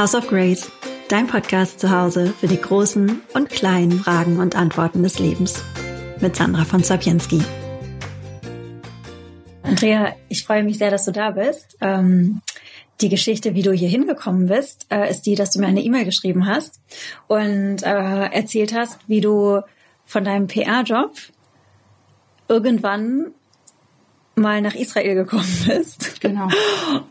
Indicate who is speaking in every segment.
Speaker 1: House of Grace, dein Podcast zu Hause für die großen und kleinen Fragen und Antworten des Lebens. Mit Sandra von Sapienski. Andrea, ich freue mich sehr, dass du da bist. Ähm, die Geschichte, wie du hier hingekommen bist, äh, ist die, dass du mir eine E-Mail geschrieben hast und äh, erzählt hast, wie du von deinem PR-Job irgendwann mal nach Israel gekommen bist.
Speaker 2: Genau.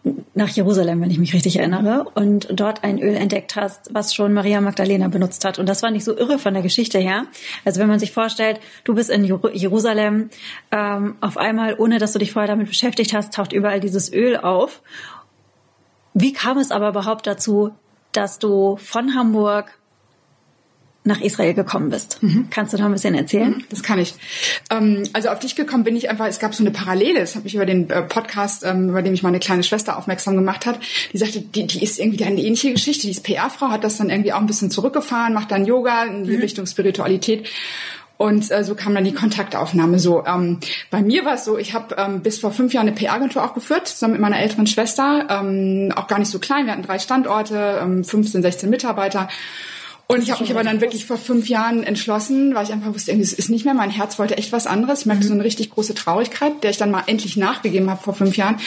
Speaker 1: Nach Jerusalem, wenn ich mich richtig erinnere. Und dort ein Öl entdeckt hast, was schon Maria Magdalena benutzt hat. Und das war nicht so irre von der Geschichte her. Also wenn man sich vorstellt, du bist in Jerusalem, ähm, auf einmal, ohne dass du dich vorher damit beschäftigt hast, taucht überall dieses Öl auf. Wie kam es aber überhaupt dazu, dass du von Hamburg nach Israel gekommen bist. Mhm. Kannst du da ein bisschen erzählen? Mhm,
Speaker 2: das kann ich. Ähm, also auf dich gekommen bin ich einfach, es gab so eine Parallele, das habe ich über den äh, Podcast, ähm, über den mich meine kleine Schwester aufmerksam gemacht hat, die sagte, die, die ist irgendwie eine ähnliche Geschichte, die ist PR-Frau, hat das dann irgendwie auch ein bisschen zurückgefahren, macht dann Yoga in die mhm. Richtung Spiritualität. Und äh, so kam dann die Kontaktaufnahme so. Ähm, bei mir war es so, ich habe ähm, bis vor fünf Jahren eine PR-Agentur auch geführt, zusammen mit meiner älteren Schwester. Ähm, auch gar nicht so klein, wir hatten drei Standorte, ähm, 15, 16 Mitarbeiter. Und ich habe mich aber dann wirklich vor fünf Jahren entschlossen, weil ich einfach wusste, irgendwie, es ist nicht mehr, mein Herz wollte echt was anderes. Ich merkte so eine richtig große Traurigkeit, der ich dann mal endlich nachgegeben habe vor fünf Jahren.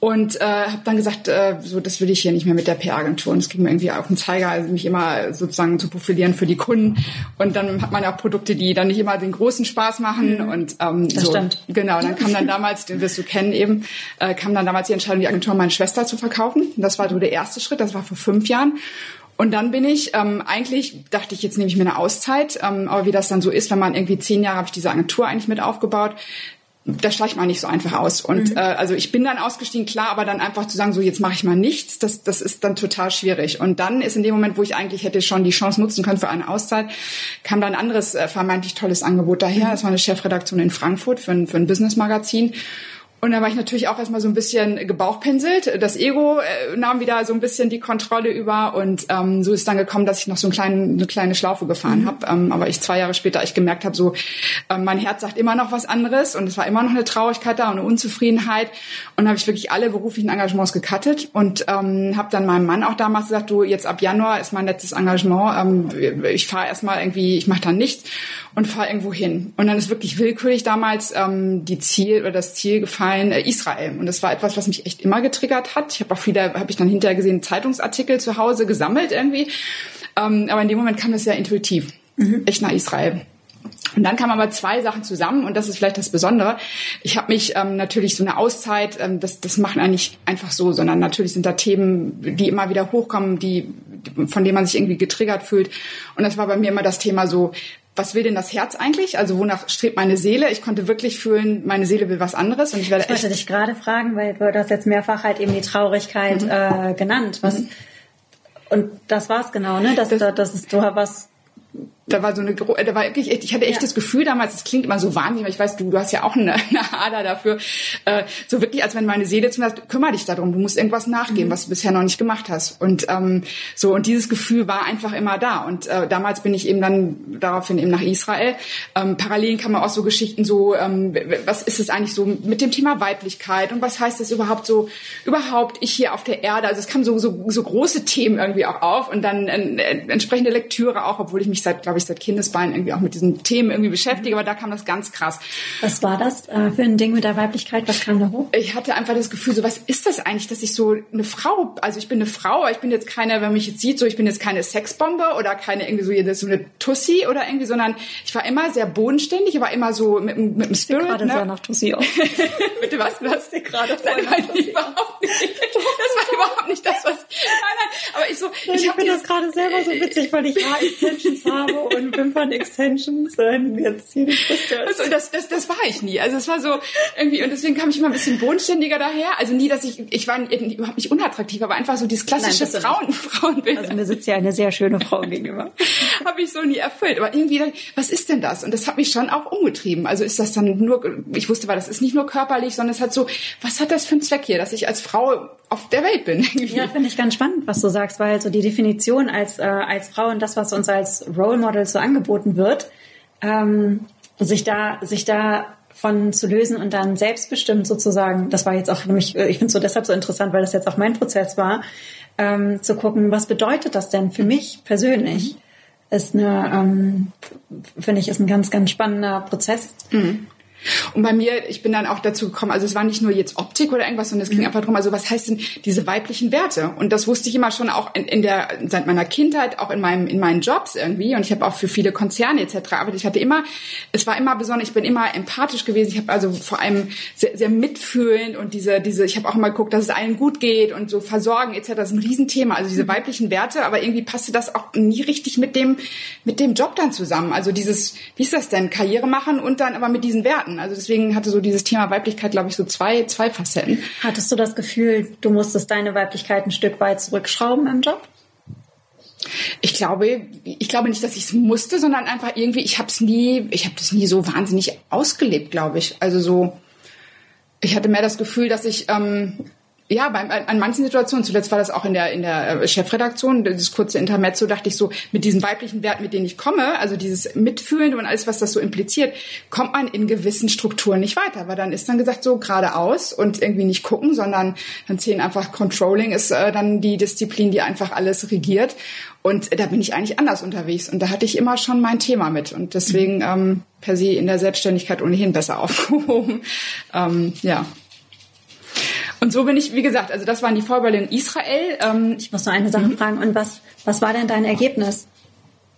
Speaker 2: Und äh, habe dann gesagt, äh, so das will ich hier nicht mehr mit der PR-Agentur. Und es ging mir irgendwie auf den Zeiger, also mich immer sozusagen zu profilieren für die Kunden. Und dann hat man ja auch Produkte, die dann nicht immer den großen Spaß machen. Mhm. Und ähm,
Speaker 1: das
Speaker 2: so,
Speaker 1: stimmt.
Speaker 2: Genau, dann kam dann damals, den wirst du kennen eben, äh, kam dann damals die Entscheidung, die Agentur meine Schwester zu verkaufen. Und das war so der erste Schritt, das war vor fünf Jahren. Und dann bin ich, ähm, eigentlich dachte ich, jetzt nehme ich mir eine Auszeit, ähm, aber wie das dann so ist, wenn man irgendwie zehn Jahre habe ich diese Agentur eigentlich mit aufgebaut, da steigt man nicht so einfach aus. Und mhm. äh, also ich bin dann ausgestiegen, klar, aber dann einfach zu sagen, so jetzt mache ich mal nichts, das, das ist dann total schwierig. Und dann ist in dem Moment, wo ich eigentlich hätte schon die Chance nutzen können für eine Auszeit, kam dann ein anderes äh, vermeintlich tolles Angebot daher. Mhm. Das war eine Chefredaktion in Frankfurt für ein, für ein Business-Magazin. Und dann war ich natürlich auch erstmal so ein bisschen gebauchpinselt. Das Ego äh, nahm wieder so ein bisschen die Kontrolle über und ähm, so ist dann gekommen, dass ich noch so einen kleinen, eine kleine Schlaufe gefahren mhm. habe. Ähm, aber ich zwei Jahre später ich gemerkt habe, so ähm, mein Herz sagt immer noch was anderes und es war immer noch eine Traurigkeit da und eine Unzufriedenheit. Und habe ich wirklich alle beruflichen Engagements gecuttet und ähm, habe dann meinem Mann auch damals gesagt, du jetzt ab Januar ist mein letztes Engagement. Ähm, ich fahre erstmal irgendwie, ich mache dann nichts und fahre irgendwo hin. Und dann ist wirklich willkürlich damals ähm, die Ziel oder das Ziel gefallen äh, Israel. Und das war etwas, was mich echt immer getriggert hat. Ich habe auch viele, habe ich dann hinterher gesehen, Zeitungsartikel zu Hause gesammelt irgendwie. Ähm, aber in dem Moment kam das sehr intuitiv, mhm. echt nach Israel. Und dann kamen aber zwei Sachen zusammen und das ist vielleicht das Besondere. Ich habe mich ähm, natürlich so eine Auszeit, ähm, das, das machen eigentlich einfach so, sondern natürlich sind da Themen, die immer wieder hochkommen, die, von denen man sich irgendwie getriggert fühlt. Und das war bei mir immer das Thema so, was will denn das Herz eigentlich? Also wonach strebt meine Seele? Ich konnte wirklich fühlen, meine Seele will was anderes. Und ich werde
Speaker 1: ich wollte dich gerade fragen, weil du hast jetzt mehrfach halt eben die Traurigkeit mhm. äh, genannt. Was, mhm. Und das war's genau, ne? Dass, das, dass es, du was
Speaker 2: da war so eine, da war wirklich, ich hatte echt ja. das Gefühl damals, es klingt immer so wahnsinnig, aber ich weiß, du, du hast ja auch eine, eine Ader dafür, äh, so wirklich, als wenn meine Seele zu mir sagt, kümmere dich darum, du musst irgendwas nachgehen, mhm. was du bisher noch nicht gemacht hast. Und ähm, so, und dieses Gefühl war einfach immer da. Und äh, damals bin ich eben dann daraufhin eben nach Israel. Ähm, parallel kann man auch so Geschichten so, ähm, was ist es eigentlich so mit dem Thema Weiblichkeit und was heißt das überhaupt so, überhaupt ich hier auf der Erde? Also es kamen so, so, so große Themen irgendwie auch auf und dann äh, entsprechende Lektüre auch, obwohl ich mich seit, glaube ich, seit Kindesbeinen irgendwie auch mit diesen Themen irgendwie beschäftige, aber da kam das ganz krass.
Speaker 1: Was war das äh, für ein Ding mit der Weiblichkeit? Was kam da hoch?
Speaker 2: Ich hatte einfach das Gefühl, so was ist das eigentlich, dass ich so eine Frau, also ich bin eine Frau, aber ich bin jetzt keine, wenn man mich jetzt sieht, so ich bin jetzt keine Sexbombe oder keine irgendwie so, so eine Tussi oder irgendwie, sondern ich war immer sehr bodenständig, aber immer so mit, mit dem Spirit.
Speaker 1: gerade ne? sehr nach Tussi aus.
Speaker 2: Bitte was? Hast dir gerade nein, nein, überhaupt nicht. Das war überhaupt nicht das, was. Nein, nein. Aber ich so,
Speaker 1: ich, ich finde das gerade selber so witzig, weil ich Haar-Extensions habe und Wimpern-Extensions und jetzt hier.
Speaker 2: Also das, das, das war ich nie. Also es war so irgendwie, und deswegen kam ich immer ein bisschen bodenständiger daher. Also nie, dass ich, ich war überhaupt nicht unattraktiv, aber einfach so dieses klassische Nein, Frauen, Frauenbild.
Speaker 1: Also mir sitzt ja eine sehr schöne Frau gegenüber.
Speaker 2: Habe ich so nie erfüllt. Aber irgendwie, was ist denn das? Und das hat mich schon auch umgetrieben. Also ist das dann nur, ich wusste, weil das ist nicht nur körperlich, sondern es hat so, was hat das für einen Zweck hier, dass ich als Frau auf der Welt bin?
Speaker 1: Irgendwie. Ja, finde ich ganz spannend, was du sagst, weil so die Definition als, äh, als Frau und das, was uns als Role Model so angeboten wird, ähm, sich da, sich da von zu lösen und dann selbstbestimmt sozusagen, das war jetzt auch nämlich, äh, ich finde es so deshalb so interessant, weil das jetzt auch mein Prozess war, ähm, zu gucken, was bedeutet das denn für mich persönlich, ist eine, ähm, finde ich, ist ein ganz, ganz spannender Prozess.
Speaker 2: Mhm. Und bei mir, ich bin dann auch dazu gekommen, also es war nicht nur jetzt Optik oder irgendwas, sondern es ging mhm. einfach darum, also was heißt denn diese weiblichen Werte? Und das wusste ich immer schon auch in, in der, seit meiner Kindheit, auch in meinem, in meinen Jobs irgendwie. Und ich habe auch für viele Konzerne etc. Aber ich hatte immer, es war immer besonders, ich bin immer empathisch gewesen. Ich habe also vor allem sehr, sehr mitfühlend und diese, diese, ich habe auch immer geguckt, dass es allen gut geht und so versorgen etc. Das ist ein Riesenthema. Also diese mhm. weiblichen Werte, aber irgendwie passte das auch nie richtig mit dem, mit dem Job dann zusammen. Also dieses, wie ist das denn? Karriere machen und dann aber mit diesen Werten. Werten. Also deswegen hatte so dieses Thema Weiblichkeit, glaube ich, so zwei, zwei Facetten.
Speaker 1: Hattest du das Gefühl, du musstest deine Weiblichkeit ein Stück weit zurückschrauben im Job?
Speaker 2: Ich glaube, ich glaube nicht, dass ich es musste, sondern einfach irgendwie, ich habe es nie, ich habe das nie so wahnsinnig ausgelebt, glaube ich. Also so, ich hatte mehr das Gefühl, dass ich ähm, ja, bei, an manchen Situationen, zuletzt war das auch in der, in der äh, Chefredaktion, das kurze Intermezzo, dachte ich so, mit diesen weiblichen Werten, mit denen ich komme, also dieses Mitfühlen und alles, was das so impliziert, kommt man in gewissen Strukturen nicht weiter, weil dann ist dann gesagt so geradeaus und irgendwie nicht gucken, sondern dann zählen einfach Controlling ist äh, dann die Disziplin, die einfach alles regiert. Und da bin ich eigentlich anders unterwegs. Und da hatte ich immer schon mein Thema mit. Und deswegen ähm, per se in der Selbstständigkeit ohnehin besser aufgehoben. Ähm, ja. Und so bin ich, wie gesagt, also das waren die Vorwahl in Israel.
Speaker 1: Ähm, ich muss noch eine Sache mhm. fragen. Und was, was war denn dein Ergebnis?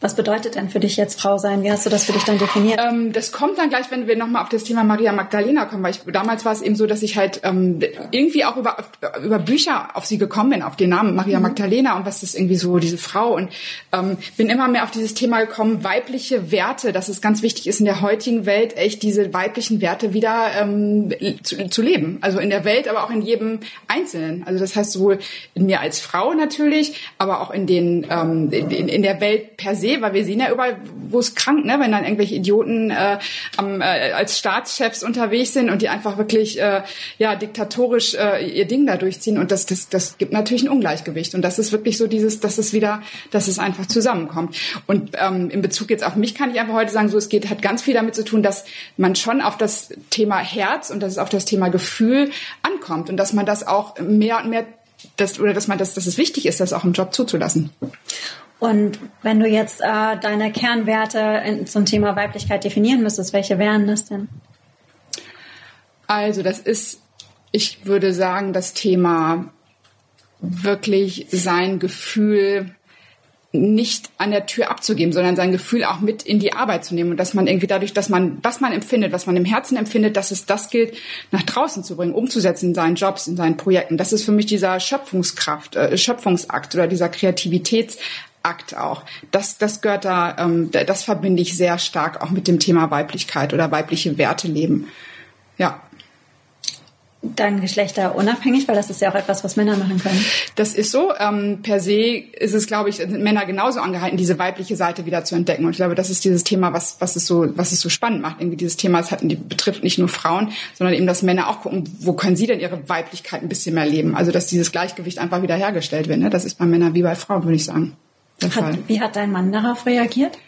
Speaker 1: Was bedeutet denn für dich jetzt Frau sein? Wie hast du das für dich dann definiert?
Speaker 2: Ähm, das kommt dann gleich, wenn wir nochmal auf das Thema Maria Magdalena kommen, weil ich, damals war es eben so, dass ich halt ähm, irgendwie auch über, über Bücher auf sie gekommen bin, auf den Namen Maria mhm. Magdalena und was ist irgendwie so diese Frau und ähm, bin immer mehr auf dieses Thema gekommen, weibliche Werte, dass es ganz wichtig ist in der heutigen Welt echt diese weiblichen Werte wieder ähm, zu, zu leben. Also in der Welt, aber auch in jedem Einzelnen. Also das heißt sowohl in mir als Frau natürlich, aber auch in den ähm, in, in der Welt per se weil wir sehen ja überall, wo es krank, ne, wenn dann irgendwelche Idioten äh, am, äh, als Staatschefs unterwegs sind und die einfach wirklich äh, ja diktatorisch äh, ihr Ding da durchziehen und das, das, das gibt natürlich ein Ungleichgewicht und das ist wirklich so dieses, dass es wieder, dass es einfach zusammenkommt. Und ähm, in Bezug jetzt auf mich kann ich einfach heute sagen, so es geht, hat ganz viel damit zu tun, dass man schon auf das Thema Herz und dass es auf das Thema Gefühl ankommt und dass man das auch mehr und mehr das, oder dass man das, dass es wichtig ist, das auch im Job zuzulassen.
Speaker 1: Und wenn du jetzt äh, deine Kernwerte in, zum Thema Weiblichkeit definieren müsstest, welche wären das denn?
Speaker 2: Also das ist, ich würde sagen, das Thema wirklich sein Gefühl nicht an der Tür abzugeben, sondern sein Gefühl auch mit in die Arbeit zu nehmen und dass man irgendwie dadurch, dass man, was man empfindet, was man im Herzen empfindet, dass es das gilt, nach draußen zu bringen, umzusetzen in seinen Jobs, in seinen Projekten. Das ist für mich dieser Schöpfungskraft, äh, Schöpfungsakt oder dieser Kreativitäts Akt auch. Das, das gehört da, ähm, das verbinde ich sehr stark auch mit dem Thema Weiblichkeit oder weibliche Werte leben. Ja.
Speaker 1: Dann Geschlechter unabhängig, weil das ist ja auch etwas, was Männer machen können.
Speaker 2: Das ist so. Ähm, per se ist es, glaube ich, sind Männer genauso angehalten, diese weibliche Seite wieder zu entdecken. Und ich glaube, das ist dieses Thema, was, was es so, was es so spannend macht. Irgendwie dieses Thema, es hat, betrifft nicht nur Frauen, sondern eben, dass Männer auch gucken, wo können sie denn ihre Weiblichkeit ein bisschen mehr leben? Also, dass dieses Gleichgewicht einfach wieder hergestellt wird. Ne? Das ist bei Männern wie bei Frauen, würde ich sagen.
Speaker 1: Hat, wie hat dein Mann darauf reagiert?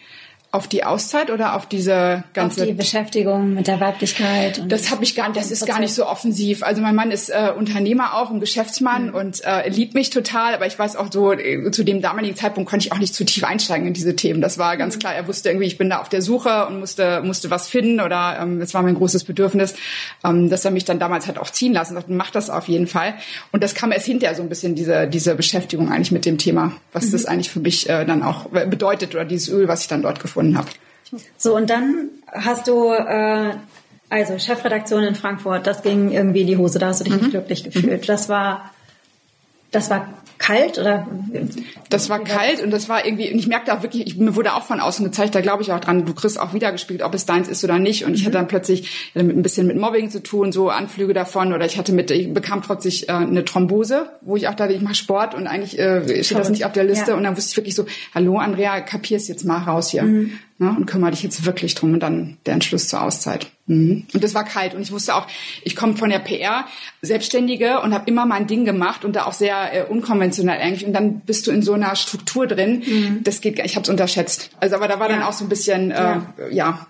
Speaker 2: Auf die Auszeit oder auf diese ganze
Speaker 1: auf die Beschäftigung mit der Weiblichkeit?
Speaker 2: das habe ich gar nicht. Das ist gar nicht so offensiv. Also mein Mann ist äh, Unternehmer auch, ein Geschäftsmann mhm. und äh, liebt mich total. Aber ich weiß auch so äh, zu dem damaligen Zeitpunkt konnte ich auch nicht zu tief einsteigen in diese Themen. Das war ganz mhm. klar. Er wusste irgendwie, ich bin da auf der Suche und musste musste was finden oder ähm, es war mein großes Bedürfnis, ähm, dass er mich dann damals hat auch ziehen lassen. Sagte, mach das auf jeden Fall. Und das kam erst hinterher so ein bisschen diese diese Beschäftigung eigentlich mit dem Thema, was mhm. das eigentlich für mich äh, dann auch bedeutet oder dieses Öl, was ich dann dort gefunden gefunden habe.
Speaker 1: So, und dann hast du, äh, also Chefredaktion in Frankfurt, das ging irgendwie in die Hose, da hast du dich mhm. nicht glücklich gefühlt. Das war, das war kalt oder?
Speaker 2: Das war kalt und das war irgendwie, und ich merkte auch wirklich, ich, mir wurde auch von außen gezeigt, da glaube ich auch dran, du kriegst auch wiedergespielt, ob es deins ist oder nicht. Und mhm. ich hatte dann plötzlich ein bisschen mit Mobbing zu tun, so Anflüge davon oder ich hatte mit, ich bekam plötzlich äh, eine Thrombose, wo ich auch dachte, ich mache Sport und eigentlich äh, steht das nicht auf der Liste. Ja. Und dann wusste ich wirklich so, hallo Andrea, kapier's jetzt mal raus hier. Mhm ne, und kümmere dich jetzt wirklich drum und dann der Entschluss zur Auszeit. Mhm. Und das war kalt und ich wusste auch, ich komme von der PR, Selbstständige und habe immer mein Ding gemacht und da auch sehr äh, unkonventionell eigentlich und dann bist du in so einer Struktur drin, mhm. das geht, ich habe es unterschätzt. Also aber da war ja. dann auch so ein bisschen, äh, ja. ja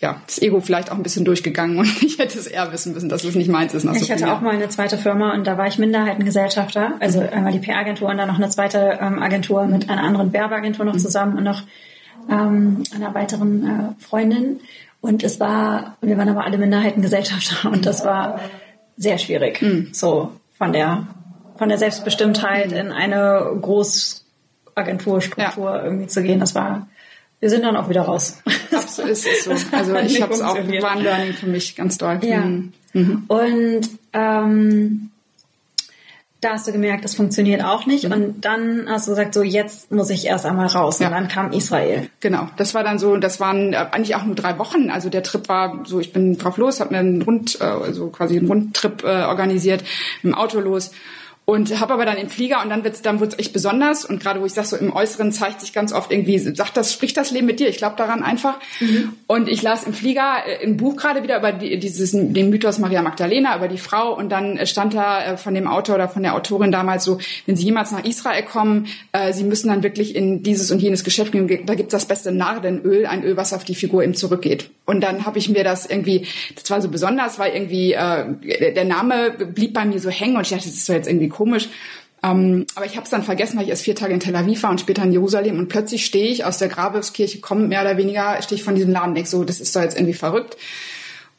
Speaker 2: ja, das Ego vielleicht auch ein bisschen durchgegangen und ich hätte es eher wissen müssen, dass es nicht meins ist.
Speaker 1: Nach ich so hatte auch mal eine zweite Firma und da war ich Minderheitengesellschafter, also einmal die PR-Agentur und dann noch eine zweite ähm, Agentur mit einer anderen Werbeagentur noch mhm. zusammen und noch ähm, einer weiteren äh, Freundin. Und es war, wir waren aber alle Minderheitengesellschafter und das war sehr schwierig, mhm. so von der von der Selbstbestimmtheit in eine Großagenturstruktur ja. irgendwie zu gehen. Das war wir sind dann auch wieder raus.
Speaker 2: Absolut ist es so. Also ich habe es auch war ein Learning für mich ganz doll.
Speaker 1: Ja. Mhm. mhm. Und ähm, da hast du gemerkt, das funktioniert auch nicht. Mhm. Und dann hast du gesagt, so jetzt muss ich erst einmal raus. Ja. Und dann kam Israel.
Speaker 2: Genau, das war dann so, das waren äh, eigentlich auch nur drei Wochen. Also der Trip war so, ich bin drauf los, habe mir einen Rund, äh, also quasi einen Rundtrip äh, organisiert, mit dem Auto los und habe aber dann im Flieger und dann wird's dann wird's echt besonders. Und gerade wo ich sage so im Äußeren zeigt sich ganz oft irgendwie sagt das spricht das Leben mit dir? Ich glaube daran einfach. Mhm. und ich las im Flieger äh, ein Buch gerade wieder über die, dieses den Mythos Maria Magdalena über die Frau. Und dann stand da äh, von dem Autor oder von der Autorin damals so wenn sie jemals nach Israel kommen äh, sie müssen dann wirklich in dieses und jenes Geschäft gehen. Da gibt's das beste Nardenöl ein Öl was auf die Figur eben zurückgeht. Und dann habe ich mir das irgendwie das war so besonders weil irgendwie äh, der Name blieb bei mir so hängen und ich dachte das ist so jetzt irgendwie komisch. Ähm, aber ich habe es dann vergessen, weil ich erst vier Tage in Tel Aviv war und später in Jerusalem. Und plötzlich stehe ich aus der Grabeskirche, komme mehr oder weniger, stehe ich von diesem Laden weg, so, das ist doch jetzt irgendwie verrückt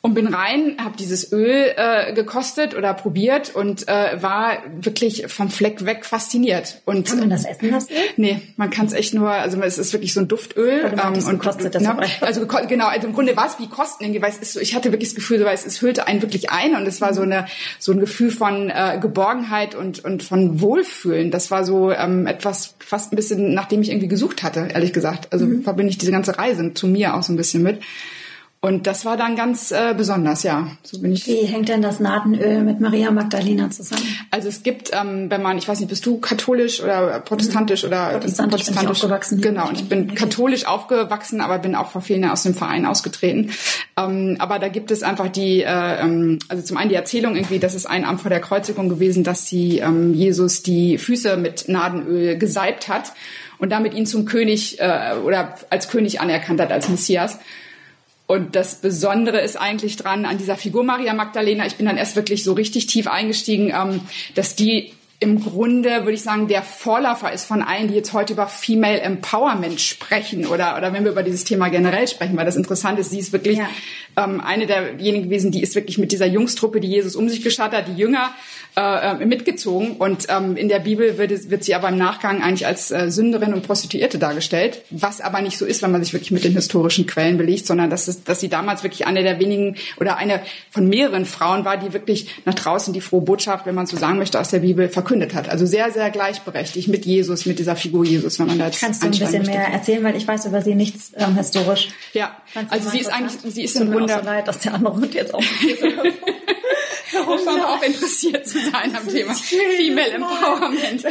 Speaker 2: und bin rein, habe dieses Öl äh, gekostet oder probiert und äh, war wirklich vom Fleck weg fasziniert. Und
Speaker 1: kann man das essen lassen?
Speaker 2: Nee, man kann es echt nur, also es ist wirklich so ein Duftöl.
Speaker 1: Ähm, und kostet das
Speaker 2: na, Also genau, also im Grunde war es wie Kosten irgendwie, weil es ist so, ich hatte wirklich das Gefühl, so, weil es, es hüllte einen wirklich ein und es war so eine so ein Gefühl von äh, Geborgenheit und und von Wohlfühlen. Das war so ähm, etwas fast ein bisschen, nachdem ich irgendwie gesucht hatte, ehrlich gesagt. Also mhm. verbinde ich diese ganze Reise zu mir auch so ein bisschen mit. Und das war dann ganz äh, besonders, ja.
Speaker 1: So bin ich. Wie hängt denn das Nadenöl mit Maria Magdalena zusammen?
Speaker 2: Also es gibt, ähm, wenn man, ich weiß nicht, bist du katholisch oder protestantisch mhm. oder
Speaker 1: protestantisch, protestantisch. Bin aufgewachsen.
Speaker 2: Genau, und ich bin katholisch aufgewachsen, aber bin auch vor vielen Jahren aus dem Verein ausgetreten. Ähm, aber da gibt es einfach die, äh, ähm, also zum einen die Erzählung irgendwie, das ist ein Amt vor der Kreuzigung gewesen, dass sie ähm, Jesus die Füße mit Nadenöl gesalbt hat und damit ihn zum König äh, oder als König anerkannt hat, als Messias. Und das Besondere ist eigentlich dran an dieser Figur Maria Magdalena. Ich bin dann erst wirklich so richtig tief eingestiegen, ähm, dass die im Grunde, würde ich sagen, der Vorläufer ist von allen, die jetzt heute über Female Empowerment sprechen oder, oder wenn wir über dieses Thema generell sprechen, weil das interessant ist, sie ist wirklich ja. ähm, eine derjenigen gewesen, die ist wirklich mit dieser Jungstruppe, die Jesus um sich geschaut hat, die Jünger, äh, äh, mitgezogen. Und ähm, in der Bibel wird, wird sie aber im Nachgang eigentlich als äh, Sünderin und Prostituierte dargestellt, was aber nicht so ist, wenn man sich wirklich mit den historischen Quellen belegt, sondern dass, es, dass sie damals wirklich eine der wenigen oder eine von mehreren Frauen war, die wirklich nach draußen die frohe Botschaft, wenn man so sagen möchte, aus der Bibel verkündet hat. Also sehr, sehr gleichberechtigt mit Jesus, mit dieser Figur Jesus, wenn man da jetzt
Speaker 1: Kannst du ein bisschen mehr erzählen, weil ich weiß über sie nichts ähm, historisch.
Speaker 2: Ja, also sie ist eigentlich, sie ist im Grunde...
Speaker 1: So leid, dass der andere Hund jetzt auch
Speaker 2: Warum schon auch interessiert zu sein am Thema Female Empowerment.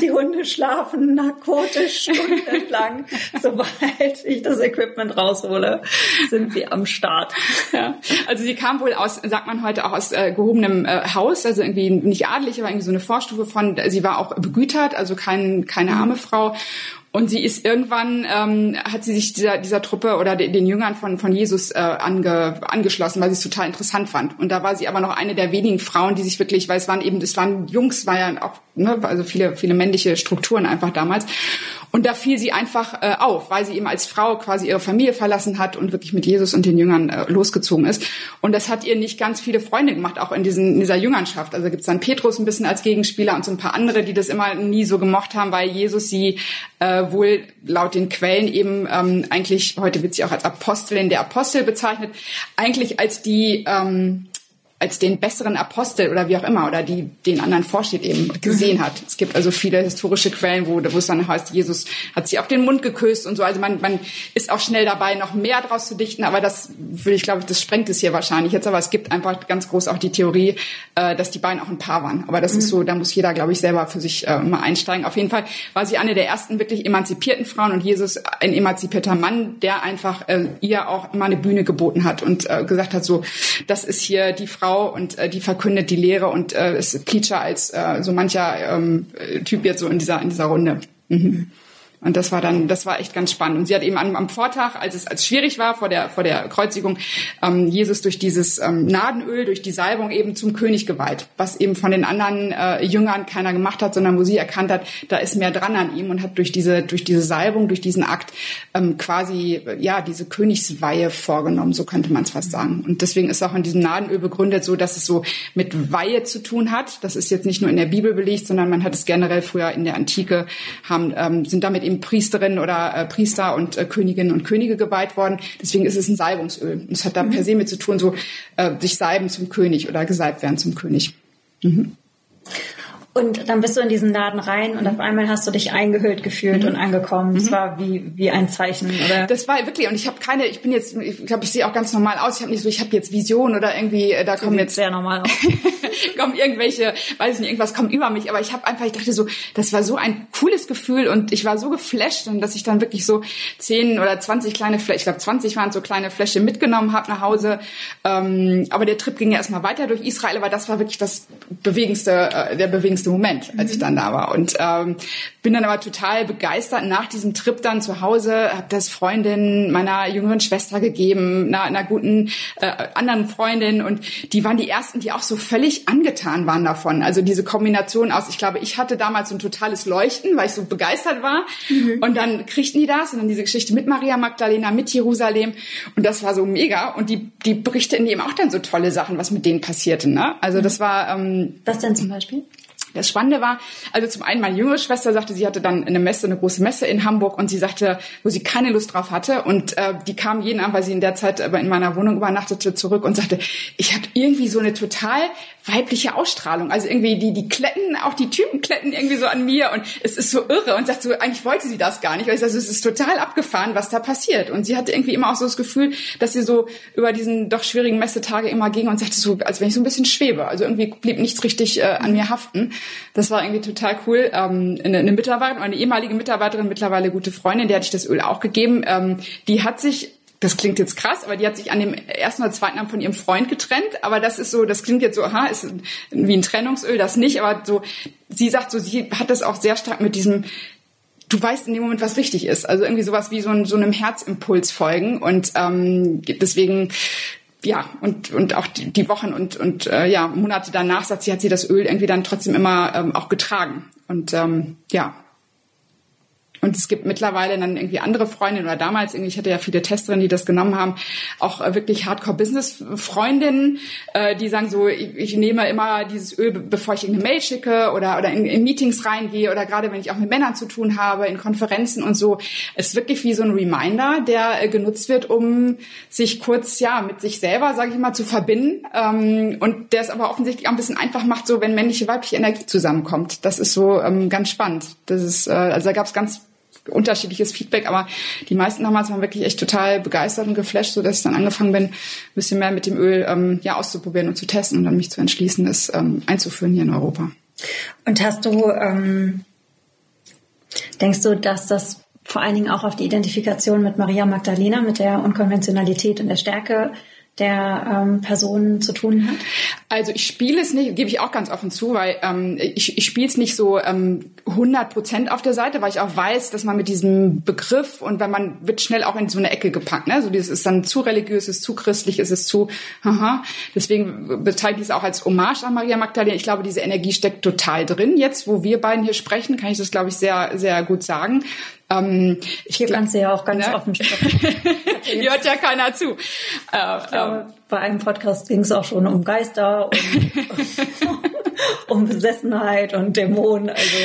Speaker 1: Die Hunde schlafen narkotisch stundenlang. Sobald ich das Equipment raushole, sind sie am Start.
Speaker 2: Ja. Also sie kam wohl aus, sagt man heute auch aus äh, gehobenem äh, Haus, also irgendwie nicht adelig, aber irgendwie so eine Vorstufe von, sie war auch begütert, also kein, keine arme Frau und sie ist irgendwann, ähm, hat sie sich dieser, dieser Truppe oder den, den Jüngern von, von Jesus äh, ange, angeschlossen, weil sie es total interessant fand. Und da war sie aber noch eine der wenigen Frauen, die sich wirklich, weil es waren eben, es waren Jungs, war ja auch, ne, also viele, viele männliche Strukturen einfach damals. Und da fiel sie einfach äh, auf, weil sie eben als Frau quasi ihre Familie verlassen hat und wirklich mit Jesus und den Jüngern äh, losgezogen ist. Und das hat ihr nicht ganz viele Freunde gemacht, auch in, diesen, in dieser Jüngernschaft. Also gibt's dann Petrus ein bisschen als Gegenspieler und so ein paar andere, die das immer nie so gemocht haben, weil Jesus sie äh, wohl laut den Quellen eben ähm, eigentlich, heute wird sie auch als Apostelin der Apostel bezeichnet, eigentlich als die ähm, als den besseren Apostel oder wie auch immer oder die den anderen vorsteht eben gesehen hat. Es gibt also viele historische Quellen, wo, wo es dann heißt, Jesus hat sie auf den Mund geküsst und so. Also man, man ist auch schnell dabei, noch mehr draus zu dichten, aber das würde ich glaube, das sprengt es hier wahrscheinlich jetzt. Aber es gibt einfach ganz groß auch die Theorie, äh, dass die beiden auch ein Paar waren. Aber das mhm. ist so, da muss jeder, glaube ich, selber für sich äh, mal einsteigen. Auf jeden Fall war sie eine der ersten wirklich emanzipierten Frauen und Jesus ein emanzipierter Mann, der einfach äh, ihr auch immer eine Bühne geboten hat und äh, gesagt hat, so, das ist hier die Frau, Frau und äh, die verkündet die Lehre und äh, ist Pleacher als äh, so mancher ähm, Typ jetzt so in dieser in dieser Runde. Mhm. Und das war dann, das war echt ganz spannend. Und sie hat eben am, am Vortag, als es als schwierig war vor der vor der Kreuzigung, ähm, Jesus durch dieses ähm, Nadenöl, durch die Salbung eben zum König geweiht, was eben von den anderen äh, Jüngern keiner gemacht hat, sondern wo sie erkannt hat, da ist mehr dran an ihm und hat durch diese durch diese Salbung, durch diesen Akt ähm, quasi ja diese Königsweihe vorgenommen, so könnte man es fast sagen. Und deswegen ist auch in diesem Nadenöl begründet, so dass es so mit Weihe zu tun hat. Das ist jetzt nicht nur in der Bibel belegt, sondern man hat es generell früher in der Antike haben ähm, sind damit eben Priesterinnen oder äh, Priester und äh, Königinnen und Könige geweiht worden. Deswegen ist es ein Salbungsöl. Und es hat da mhm. per se mit zu tun, so äh, sich salben zum König oder gesalbt werden zum König. Mhm.
Speaker 1: Und dann bist du in diesen Laden rein und auf einmal hast du dich eingehüllt gefühlt mhm. und angekommen. Das mhm. war wie wie ein Zeichen, oder?
Speaker 2: Das war wirklich und ich habe keine, ich bin jetzt, ich glaube, ich sehe auch ganz normal aus. Ich habe nicht so, ich habe jetzt Vision oder irgendwie, äh, da kommen jetzt
Speaker 1: sehr normal aus.
Speaker 2: kommen irgendwelche, weiß ich nicht, irgendwas kommt über mich. Aber ich habe einfach, ich dachte so, das war so ein cooles Gefühl und ich war so geflasht und dass ich dann wirklich so zehn oder zwanzig kleine, ich glaube 20 waren so kleine Fläschchen mitgenommen habe nach Hause. Ähm, aber der Trip ging ja erstmal weiter durch Israel, aber das war wirklich das bewegendste, äh, der bewegendste schönste Moment, als ich dann da war. Und ähm, bin dann aber total begeistert nach diesem Trip dann zu Hause, habe das Freundin meiner jüngeren Schwester gegeben, einer, einer guten äh, anderen Freundin und die waren die ersten, die auch so völlig angetan waren davon. Also diese Kombination aus, ich glaube, ich hatte damals so ein totales Leuchten, weil ich so begeistert war mhm. und dann kriegten die das und dann diese Geschichte mit Maria Magdalena, mit Jerusalem und das war so mega und die, die berichteten eben auch dann so tolle Sachen, was mit denen passierte. Ne? Also das war... Ähm,
Speaker 1: was denn zum Beispiel?
Speaker 2: Das Spannende war, also zum einen meine jüngere Schwester sagte, sie hatte dann eine Messe, eine große Messe in Hamburg und sie sagte, wo sie keine Lust drauf hatte. Und äh, die kam jeden Abend, weil sie in der Zeit aber in meiner Wohnung übernachtete, zurück und sagte, ich habe irgendwie so eine total weibliche Ausstrahlung. Also irgendwie die die kletten, auch die Typen kletten irgendwie so an mir und es ist so irre und sagt so, eigentlich wollte sie das gar nicht, sage, es ist total abgefahren, was da passiert. Und sie hatte irgendwie immer auch so das Gefühl, dass sie so über diesen doch schwierigen Messetage immer ging und sagte so, als wenn ich so ein bisschen schwebe. Also irgendwie blieb nichts richtig äh, an mir haften. Das war irgendwie total cool. Ähm, eine, eine Mitarbeiterin, eine ehemalige Mitarbeiterin, mittlerweile gute Freundin, der hatte ich das Öl auch gegeben. Ähm, die hat sich das klingt jetzt krass, aber die hat sich an dem ersten oder zweiten Abend von ihrem Freund getrennt. Aber das ist so, das klingt jetzt so, aha, ist wie ein Trennungsöl, das nicht. Aber so, sie sagt so, sie hat das auch sehr stark mit diesem, du weißt in dem Moment, was richtig ist. Also irgendwie sowas wie so, ein, so einem Herzimpuls folgen. Und ähm, deswegen ja, und, und auch die, die Wochen und, und äh, ja, Monate danach, sagt sie, hat sie das Öl irgendwie dann trotzdem immer ähm, auch getragen. Und ähm, ja, und es gibt mittlerweile dann irgendwie andere Freundinnen oder damals ich hatte ja viele Testerinnen, die das genommen haben, auch äh, wirklich Hardcore-Business-Freundinnen, äh, die sagen so, ich, nehme immer dieses Öl, bevor ich irgendeine Mail schicke oder, oder in, in, Meetings reingehe oder gerade wenn ich auch mit Männern zu tun habe, in Konferenzen und so. Es ist wirklich wie so ein Reminder, der äh, genutzt wird, um sich kurz, ja, mit sich selber, sage ich mal, zu verbinden. Ähm, und der es aber offensichtlich auch ein bisschen einfach macht, so wenn männliche, weibliche Energie zusammenkommt. Das ist so ähm, ganz spannend. Das ist, also da gab es ganz unterschiedliches Feedback, aber die meisten damals waren wirklich echt total begeistert und geflasht, so dass ich dann angefangen bin, ein bisschen mehr mit dem Öl ähm, ja auszuprobieren und zu testen und dann mich zu entschließen, es ähm, einzuführen hier in Europa.
Speaker 1: Und hast du, ähm, denkst du, dass das vor allen Dingen auch auf die Identifikation mit Maria Magdalena, mit der Unkonventionalität und der Stärke der ähm, Person zu tun hat?
Speaker 2: Also ich spiele es nicht, gebe ich auch ganz offen zu, weil ähm, ich, ich spiele es nicht so ähm, 100 Prozent auf der Seite, weil ich auch weiß, dass man mit diesem Begriff und wenn man wird schnell auch in so eine Ecke gepackt, ne? So dieses ist dann zu religiös, ist zu christlich, ist es zu, haha. Deswegen bezeichne ich es auch als Hommage an Maria Magdalena. Ich glaube, diese Energie steckt total drin. Jetzt, wo wir beiden hier sprechen, kann ich das, glaube ich, sehr, sehr gut sagen.
Speaker 1: Ähm, ich Hier kannst du ja auch ganz ne? offen sprechen.
Speaker 2: Hört ja keiner zu.
Speaker 1: Äh, glaube, ähm, bei einem Podcast ging es auch schon um Geister und um Besessenheit und Dämonen. Also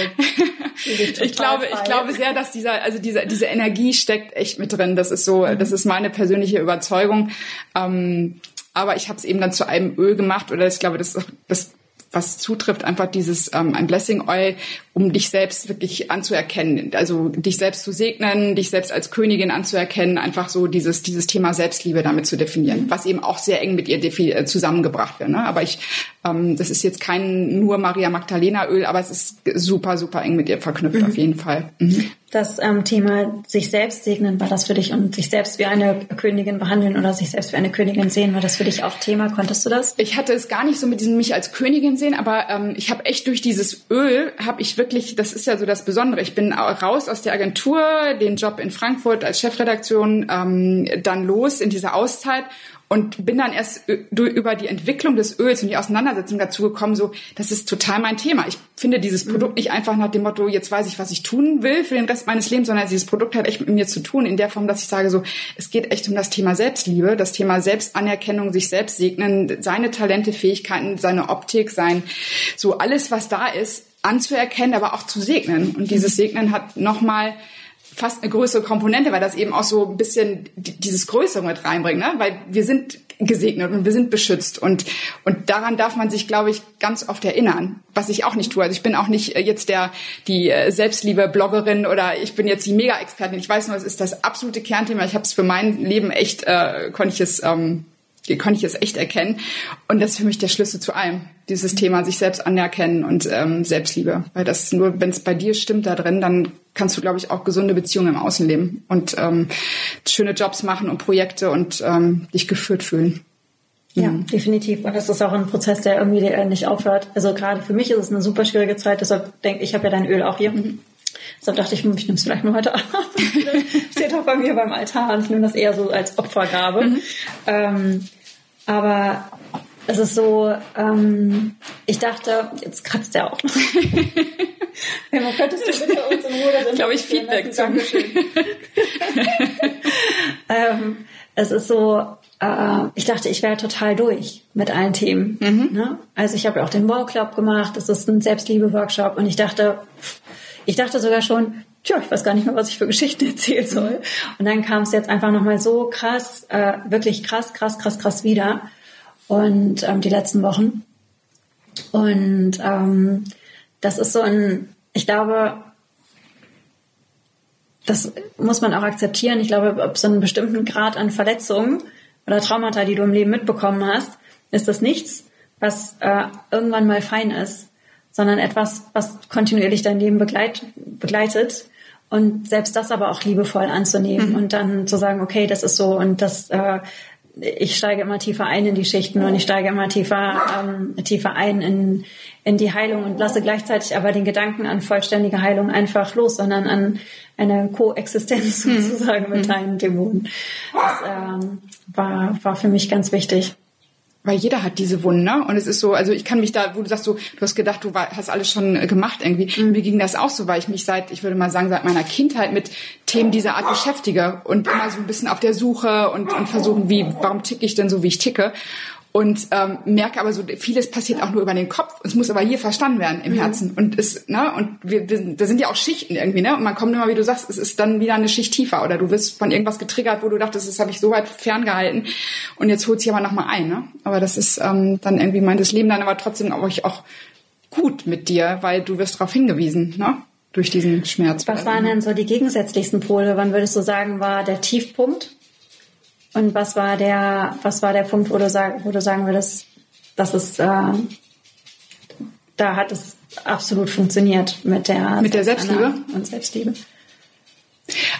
Speaker 2: ich glaube, frei. ich glaube sehr, dass dieser, also diese, diese Energie steckt echt mit drin. Das ist so, mhm. das ist meine persönliche Überzeugung. Ähm, aber ich habe es eben dann zu einem Öl gemacht oder ich glaube, das, das was zutrifft, einfach dieses ähm, ein Blessing Oil, um dich selbst wirklich anzuerkennen, also dich selbst zu segnen, dich selbst als Königin anzuerkennen, einfach so dieses dieses Thema Selbstliebe damit zu definieren, was eben auch sehr eng mit ihr äh, zusammengebracht wird. Ne? Aber ich, ähm, das ist jetzt kein nur Maria Magdalena Öl, aber es ist super super eng mit ihr verknüpft mhm. auf jeden Fall. Mhm
Speaker 1: das ähm, Thema sich selbst segnen, war das für dich und sich selbst wie eine Königin behandeln oder sich selbst wie eine Königin sehen, war das für dich auch Thema? Konntest du das?
Speaker 2: Ich hatte es gar nicht so mit diesem mich als Königin sehen, aber ähm, ich habe echt durch dieses Öl habe ich wirklich das ist ja so das Besondere. Ich bin raus aus der Agentur, den Job in Frankfurt als Chefredaktion, ähm, dann los in dieser Auszeit und bin dann erst über die Entwicklung des Öls und die Auseinandersetzung dazu gekommen, so, das ist total mein Thema. Ich finde dieses mhm. Produkt nicht einfach nach dem Motto, jetzt weiß ich, was ich tun will für den Rest meines Lebens, sondern dieses Produkt hat echt mit mir zu tun, in der Form, dass ich sage so, es geht echt um das Thema Selbstliebe, das Thema Selbstanerkennung, sich selbst segnen, seine Talente, Fähigkeiten, seine Optik, sein, so alles, was da ist, anzuerkennen, aber auch zu segnen. Und dieses Segnen hat nochmal fast eine größere Komponente, weil das eben auch so ein bisschen dieses Größere mit reinbringt, ne? weil wir sind gesegnet und wir sind beschützt und und daran darf man sich, glaube ich, ganz oft erinnern, was ich auch nicht tue. Also ich bin auch nicht äh, jetzt der die äh, Selbstliebe Bloggerin oder ich bin jetzt die Mega-Expertin. Ich weiß nur, es ist das absolute Kernthema. Ich habe es für mein Leben echt äh, konnte ich es ähm, konnte ich es echt erkennen. Und das ist für mich der Schlüssel zu allem. Dieses Thema sich selbst anerkennen und ähm, Selbstliebe. Weil das nur, wenn es bei dir stimmt da drin, dann kannst du, glaube ich, auch gesunde Beziehungen im Außen leben und ähm, schöne Jobs machen und Projekte und ähm, dich geführt fühlen.
Speaker 1: Ja, mhm. definitiv. Und das ist auch ein Prozess, der irgendwie nicht aufhört. Also gerade für mich ist es eine super schwierige Zeit. Deshalb denke ich, habe ja dein Öl auch hier. Mhm. Deshalb dachte ich, ich nehme es vielleicht nur heute Abend. Steht auch bei mir beim Altar und ich nehme das eher so als Opfergabe. Mhm. Ähm, aber es ist so, ähm, ich dachte, jetzt kratzt er auch noch. hey, man könntest du bitte uns in Ruhe das
Speaker 2: Glaube ich, Feedback zum
Speaker 1: ähm, Es ist so, äh, ich dachte, ich wäre total durch mit allen Themen. Mhm. Ne? Also ich habe ja auch den Wow Club gemacht, das ist ein Selbstliebe-Workshop und ich dachte, ich dachte sogar schon, tja, ich weiß gar nicht mehr, was ich für Geschichten erzählen soll. Und dann kam es jetzt einfach nochmal so krass, äh, wirklich krass, krass, krass, krass wieder und ähm, die letzten Wochen. Und ähm, das ist so ein, ich glaube, das muss man auch akzeptieren. Ich glaube, ab so einem bestimmten Grad an Verletzungen oder Traumata, die du im Leben mitbekommen hast, ist das nichts, was äh, irgendwann mal fein ist, sondern etwas, was kontinuierlich dein Leben begleit, begleitet. Und selbst das aber auch liebevoll anzunehmen mhm. und dann zu sagen, okay, das ist so und das äh, ich steige immer tiefer ein in die Schichten und ich steige immer tiefer, ähm, tiefer ein in, in die Heilung und lasse gleichzeitig aber den Gedanken an vollständige Heilung einfach los, sondern an eine Koexistenz hm. sozusagen mit hm. deinen Dämonen. Das ähm, war, war für mich ganz wichtig
Speaker 2: weil jeder hat diese Wunden, ne? Und es ist so, also ich kann mich da, wo du sagst, so, du hast gedacht, du war, hast alles schon äh, gemacht irgendwie. Mhm. Mir ging das auch so, weil ich mich seit, ich würde mal sagen, seit meiner Kindheit mit Themen dieser Art beschäftige und immer so ein bisschen auf der Suche und, und versuchen, wie, warum ticke ich denn so, wie ich ticke? Und ähm, merke aber so vieles passiert auch nur über den Kopf. Es muss aber hier verstanden werden im mhm. Herzen. Und es ne und wir, wir da sind ja auch Schichten irgendwie ne? Und man kommt immer wie du sagst es ist dann wieder eine Schicht tiefer. Oder du wirst von irgendwas getriggert wo du dachtest das habe ich so weit ferngehalten. Und jetzt holt sich aber noch mal ein ne? Aber das ist ähm, dann irgendwie mein das Leben dann aber trotzdem auch, auch gut mit dir weil du wirst darauf hingewiesen ne? Durch diesen Schmerz.
Speaker 1: Was waren denn so die gegensätzlichsten Pole? Wann würdest du sagen war der Tiefpunkt und was war der, was war der Punkt, wo du, sag, wo du sagen würdest, das ist, äh, da hat es absolut funktioniert mit der,
Speaker 2: mit der Selbstliebe
Speaker 1: und Selbstliebe.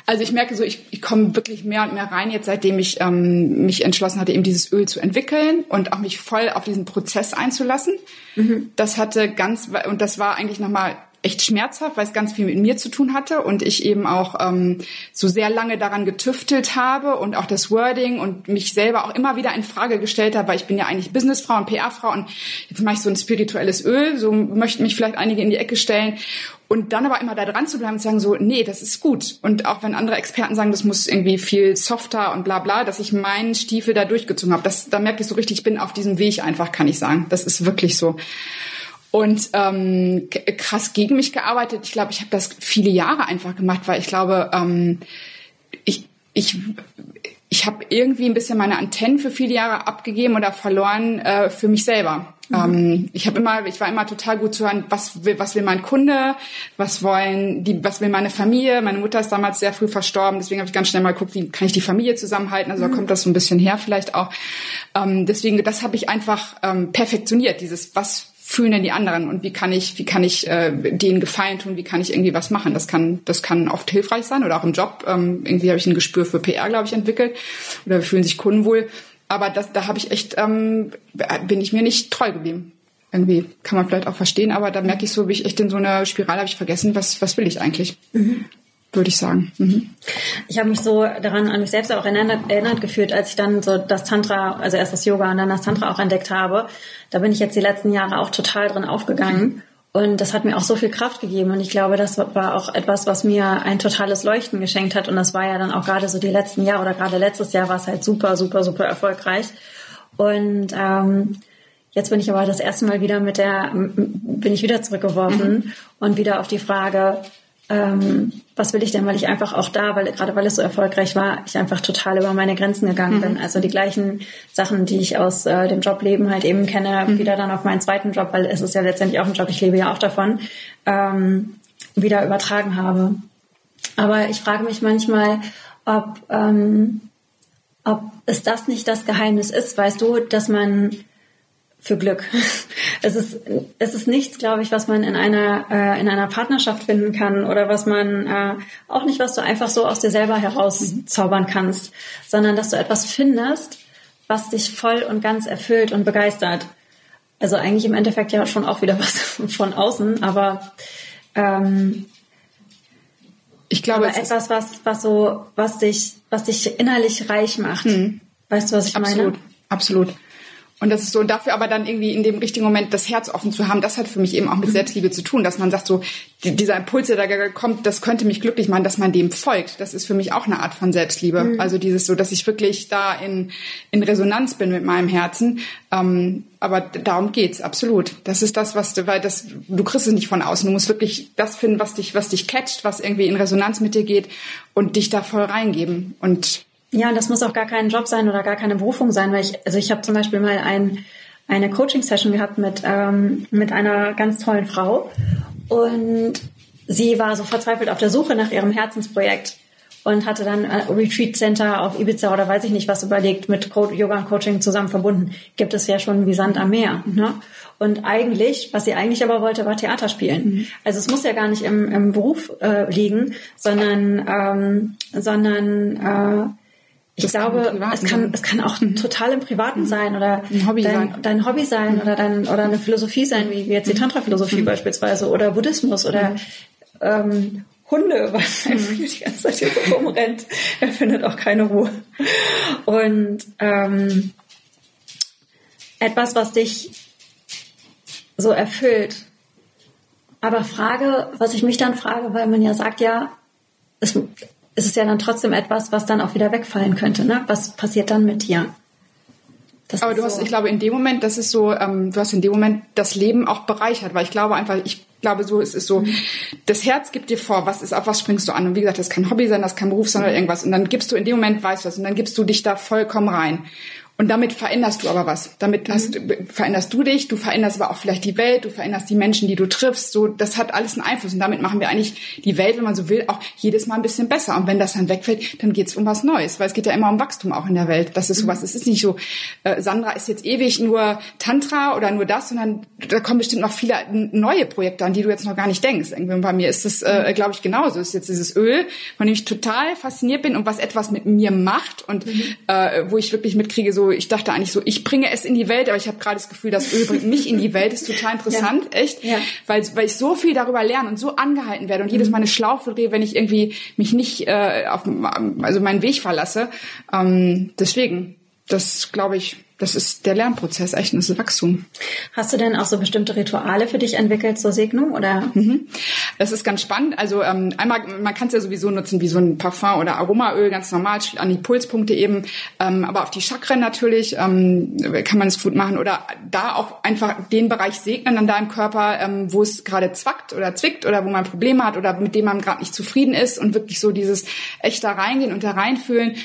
Speaker 2: Also ich merke so, ich, ich komme wirklich mehr und mehr rein jetzt, seitdem ich ähm, mich entschlossen hatte, eben dieses Öl zu entwickeln und auch mich voll auf diesen Prozess einzulassen. Mhm. Das hatte ganz und das war eigentlich nochmal echt schmerzhaft, weil es ganz viel mit mir zu tun hatte und ich eben auch ähm, so sehr lange daran getüftelt habe und auch das Wording und mich selber auch immer wieder in Frage gestellt habe, weil ich bin ja eigentlich Businessfrau und PR-Frau und jetzt mache ich so ein spirituelles Öl, so möchten mich vielleicht einige in die Ecke stellen und dann aber immer da dran zu bleiben und zu sagen so, nee, das ist gut. Und auch wenn andere Experten sagen, das muss irgendwie viel softer und bla bla, dass ich meinen Stiefel da durchgezogen habe, das, da merke ich so richtig, ich bin auf diesem Weg einfach, kann ich sagen. Das ist wirklich so und ähm, krass gegen mich gearbeitet. Ich glaube, ich habe das viele Jahre einfach gemacht, weil ich glaube, ähm, ich, ich, ich habe irgendwie ein bisschen meine Antennen für viele Jahre abgegeben oder verloren äh, für mich selber. Mhm. Ähm, ich habe immer, ich war immer total gut zu hören, was will, was will mein Kunde, was wollen die, was will meine Familie. Meine Mutter ist damals sehr früh verstorben, deswegen habe ich ganz schnell mal geguckt, wie kann ich die Familie zusammenhalten. Also mhm. da kommt das so ein bisschen her vielleicht auch. Ähm, deswegen, das habe ich einfach ähm, perfektioniert. Dieses, was fühlen denn die anderen und wie kann ich, wie kann ich äh, denen Gefallen tun, wie kann ich irgendwie was machen. Das kann, das kann oft hilfreich sein oder auch im Job. Ähm, irgendwie habe ich ein Gespür für PR, glaube ich, entwickelt oder fühlen sich Kunden wohl. Aber das, da habe ich echt, ähm, bin ich mir nicht treu geblieben. irgendwie kann man vielleicht auch verstehen, aber da merke ich so, wie ich echt in so einer Spirale habe ich vergessen, was, was will ich eigentlich? Mhm. Würde ich sagen. Mhm.
Speaker 1: Ich habe mich so daran an mich selbst auch erinnert, erinnert gefühlt, als ich dann so das Tantra, also erst das Yoga und dann das Tantra auch entdeckt habe. Da bin ich jetzt die letzten Jahre auch total drin aufgegangen. Und das hat mir auch so viel Kraft gegeben. Und ich glaube, das war auch etwas, was mir ein totales Leuchten geschenkt hat. Und das war ja dann auch gerade so die letzten Jahre oder gerade letztes Jahr war es halt super, super, super erfolgreich. Und ähm, Jetzt bin ich aber das erste Mal wieder mit der, bin ich wieder zurückgeworfen mhm. und wieder auf die Frage, ähm, was will ich denn, weil ich einfach auch da, weil gerade weil es so erfolgreich war, ich einfach total über meine Grenzen gegangen mhm. bin. Also die gleichen Sachen, die ich aus äh, dem Jobleben halt eben kenne, mhm. wieder dann auf meinen zweiten Job, weil es ist ja letztendlich auch ein Job, ich lebe ja auch davon, ähm, wieder übertragen habe. Aber ich frage mich manchmal, ob, ähm, ob es das nicht das Geheimnis ist, weißt du, dass man für Glück. Es ist, es ist nichts, glaube ich, was man in einer, äh, in einer Partnerschaft finden kann oder was man äh, auch nicht, was du einfach so aus dir selber herauszaubern kannst, sondern dass du etwas findest, was dich voll und ganz erfüllt und begeistert. Also eigentlich im Endeffekt ja schon auch wieder was von außen, aber ähm, ich glaube, aber etwas, was, was so, was dich, was dich innerlich reich macht. Hm. Weißt du, was ich
Speaker 2: absolut,
Speaker 1: meine?
Speaker 2: Absolut. Und das ist so, dafür aber dann irgendwie in dem richtigen Moment das Herz offen zu haben, das hat für mich eben auch mit Selbstliebe zu tun, dass man sagt so, die, dieser Impuls, der da kommt, das könnte mich glücklich machen, dass man dem folgt. Das ist für mich auch eine Art von Selbstliebe. Mhm. Also dieses so, dass ich wirklich da in, in Resonanz bin mit meinem Herzen. Ähm, aber darum geht's, absolut. Das ist das, was du, weil das, du kriegst es nicht von außen. Du musst wirklich das finden, was dich, was dich catcht, was irgendwie in Resonanz mit dir geht und dich da voll reingeben. Und
Speaker 1: ja, das muss auch gar kein Job sein oder gar keine Berufung sein, weil ich, also ich habe zum Beispiel mal ein, eine Coaching-Session gehabt mit, ähm, mit einer ganz tollen Frau und sie war so verzweifelt auf der Suche nach ihrem Herzensprojekt und hatte dann ein Retreat Center auf Ibiza oder weiß ich nicht was überlegt mit Yoga und Coaching zusammen verbunden. Gibt es ja schon wie Sand am Meer. Ne? Und eigentlich, was sie eigentlich aber wollte, war Theater spielen. Mhm. Also es muss ja gar nicht im, im Beruf äh, liegen, sondern ähm, sondern äh, ich das glaube, es kann, es kann auch mhm. total im Privaten mhm. sein oder
Speaker 2: ein Hobby
Speaker 1: dein,
Speaker 2: sein.
Speaker 1: dein Hobby sein mhm. oder dein, oder eine Philosophie sein, wie jetzt die mhm. Tantra-Philosophie mhm. beispielsweise oder Buddhismus oder ähm, Hunde, weil viel die ganze Zeit hier so rumrennt. Er findet auch keine Ruhe. Und ähm, etwas, was dich so erfüllt. Aber Frage, was ich mich dann frage, weil man ja sagt, ja, es, ist es ja dann trotzdem etwas, was dann auch wieder wegfallen könnte. Ne? Was passiert dann mit dir?
Speaker 2: Das Aber du hast, so. ich glaube, in dem Moment, das ist so, ähm, du hast in dem Moment das Leben auch bereichert, weil ich glaube einfach, ich glaube so, es ist so, mhm. das Herz gibt dir vor, was ist, auf was springst du an? Und wie gesagt, das kann Hobby sein, das kann Beruf sein oder irgendwas. Und dann gibst du in dem Moment, weißt du was, und dann gibst du dich da vollkommen rein. Und damit veränderst du aber was. Damit hast, mhm. veränderst du dich, du veränderst aber auch vielleicht die Welt, du veränderst die Menschen, die du triffst. So, das hat alles einen Einfluss. Und damit machen wir eigentlich die Welt, wenn man so will, auch jedes Mal ein bisschen besser. Und wenn das dann wegfällt, dann geht's um was Neues. Weil es geht ja immer um Wachstum auch in der Welt. Das ist sowas. Mhm. Es ist nicht so, äh, Sandra ist jetzt ewig nur Tantra oder nur das, sondern da kommen bestimmt noch viele neue Projekte an, die du jetzt noch gar nicht denkst. Irgendwie bei mir ist das, äh, mhm. glaube ich, genauso. Es ist jetzt dieses Öl, von dem ich total fasziniert bin und was etwas mit mir macht und mhm. äh, wo ich wirklich mitkriege, so ich dachte eigentlich so, ich bringe es in die Welt, aber ich habe gerade das Gefühl, das Öl bringt mich in die Welt. Das ist total interessant, ja. echt, ja. weil weil ich so viel darüber lerne und so angehalten werde und jedes Mal eine Schlaufe drehe, wenn ich irgendwie mich nicht äh, auf also meinen Weg verlasse. Ähm, deswegen, das glaube ich das ist der Lernprozess, echt, das ist Wachstum.
Speaker 1: Hast du denn auch so bestimmte Rituale für dich entwickelt zur Segnung oder?
Speaker 2: Mhm. Das ist ganz spannend. Also ähm, einmal, man kann es ja sowieso nutzen wie so ein Parfum oder Aromaöl, ganz normal an die Pulspunkte eben, ähm, aber auf die Chakren natürlich ähm, kann man es gut machen oder da auch einfach den Bereich segnen an deinem Körper, ähm, wo es gerade zwackt oder zwickt oder wo man Probleme hat oder mit dem man gerade nicht zufrieden ist und wirklich so dieses echt da reingehen und da reinfühlen.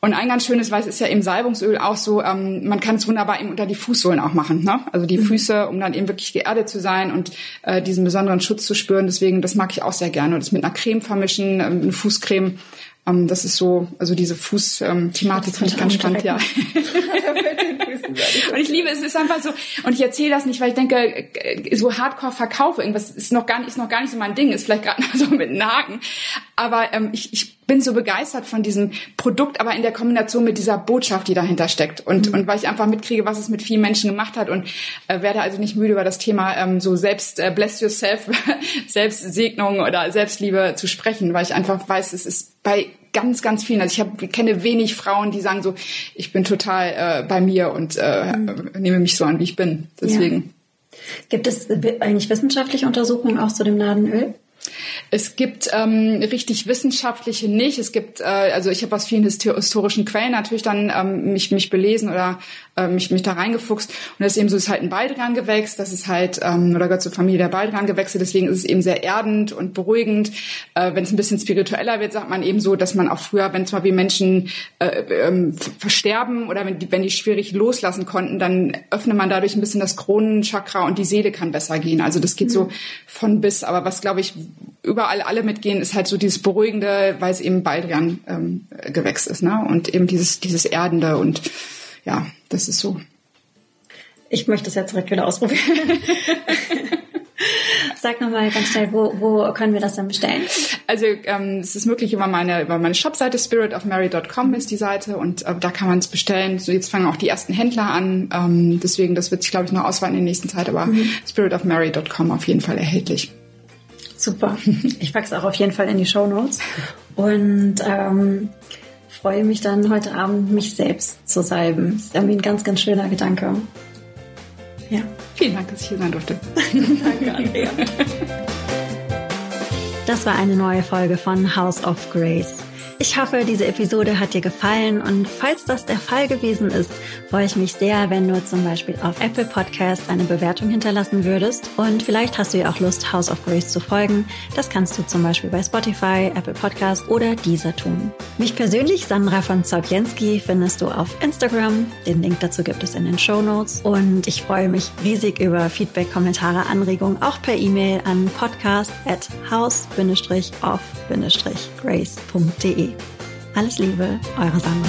Speaker 2: Und ein ganz schönes Weiß ist ja im Salbungsöl auch so, ähm, man kann es wunderbar eben unter die Fußsohlen auch machen. Ne? Also die mhm. Füße, um dann eben wirklich geerdet zu sein und äh, diesen besonderen Schutz zu spüren. Deswegen, das mag ich auch sehr gerne. Und das mit einer Creme vermischen, ähm, eine Fußcreme. Ähm, das ist so, also diese Fuß-Thematik ähm, finde ich ganz spannend, ja. und ich liebe es, es ist einfach so, und ich erzähle das nicht, weil ich denke, so hardcore verkaufe irgendwas ist noch gar nicht, ist noch gar nicht so mein Ding, ist vielleicht gerade so mit einem Haken. Aber ähm, ich, ich bin so begeistert von diesem Produkt, aber in der Kombination mit dieser Botschaft, die dahinter steckt. Und, mhm. und weil ich einfach mitkriege, was es mit vielen Menschen gemacht hat und äh, werde also nicht müde über das Thema ähm, so selbst äh, bless yourself, Selbstsegnung oder Selbstliebe zu sprechen, weil ich einfach weiß, es ist bei ganz, ganz vielen. Also ich hab, kenne wenig Frauen, die sagen so, ich bin total äh, bei mir und äh, mhm. nehme mich so an, wie ich bin. Deswegen.
Speaker 1: Ja. Gibt es eigentlich wissenschaftliche Untersuchungen auch zu dem Nadenöl?
Speaker 2: Es gibt ähm, richtig wissenschaftliche nicht. Es gibt, äh, also ich habe aus vielen historischen Quellen natürlich dann ähm, mich, mich belesen oder äh, mich, mich da reingefuchst. Und das ist eben so, ist halt ein Baldrian-Gewächs, das ist halt, ähm, oder gehört zur Familie der Baldrian-Gewächse, deswegen ist es eben sehr erdend und beruhigend. Äh, wenn es ein bisschen spiritueller wird, sagt man eben so, dass man auch früher, wenn zum Beispiel Menschen äh, ähm, versterben oder wenn die, wenn die schwierig loslassen konnten, dann öffnet man dadurch ein bisschen das Kronenchakra und die Seele kann besser gehen. Also das geht mhm. so von bis. Aber was, glaube ich, überall alle mitgehen, ist halt so dieses Beruhigende, weil es eben Baldrian ähm, Gewächs ist, ne? Und eben dieses, dieses Erdende und ja, das ist so.
Speaker 1: Ich möchte es jetzt direkt wieder ausprobieren. Sag nochmal ganz schnell, wo, wo können wir das dann bestellen?
Speaker 2: Also ähm, es ist möglich über meine über meine Shopseite spiritofmary.com ist die Seite und äh, da kann man es bestellen. So jetzt fangen auch die ersten Händler an. Ähm, deswegen, das wird sich glaube ich noch ausweiten in der nächsten Zeit, aber mhm. spiritofmary.com auf jeden Fall erhältlich.
Speaker 1: Super. Ich packe es auch auf jeden Fall in die Show Notes. Und ähm, freue mich dann heute Abend, mich selbst zu salben. Das ist irgendwie ein ganz, ganz schöner Gedanke.
Speaker 2: Ja. Vielen Dank, dass ich hier sein durfte.
Speaker 1: Danke, Andrea. Das war eine neue Folge von House of Grace. Ich hoffe, diese Episode hat dir gefallen und falls das der Fall gewesen ist, freue ich mich sehr, wenn du zum Beispiel auf Apple Podcast eine Bewertung hinterlassen würdest und vielleicht hast du ja auch Lust, House of Grace zu folgen. Das kannst du zum Beispiel bei Spotify, Apple Podcast oder dieser tun. Mich persönlich, Sandra von Zaubjenski, findest du auf Instagram. Den Link dazu gibt es in den Show Notes und ich freue mich riesig über Feedback, Kommentare, Anregungen, auch per E-Mail an podcast at house-off-grace.de. Alles Liebe, eure Sandra.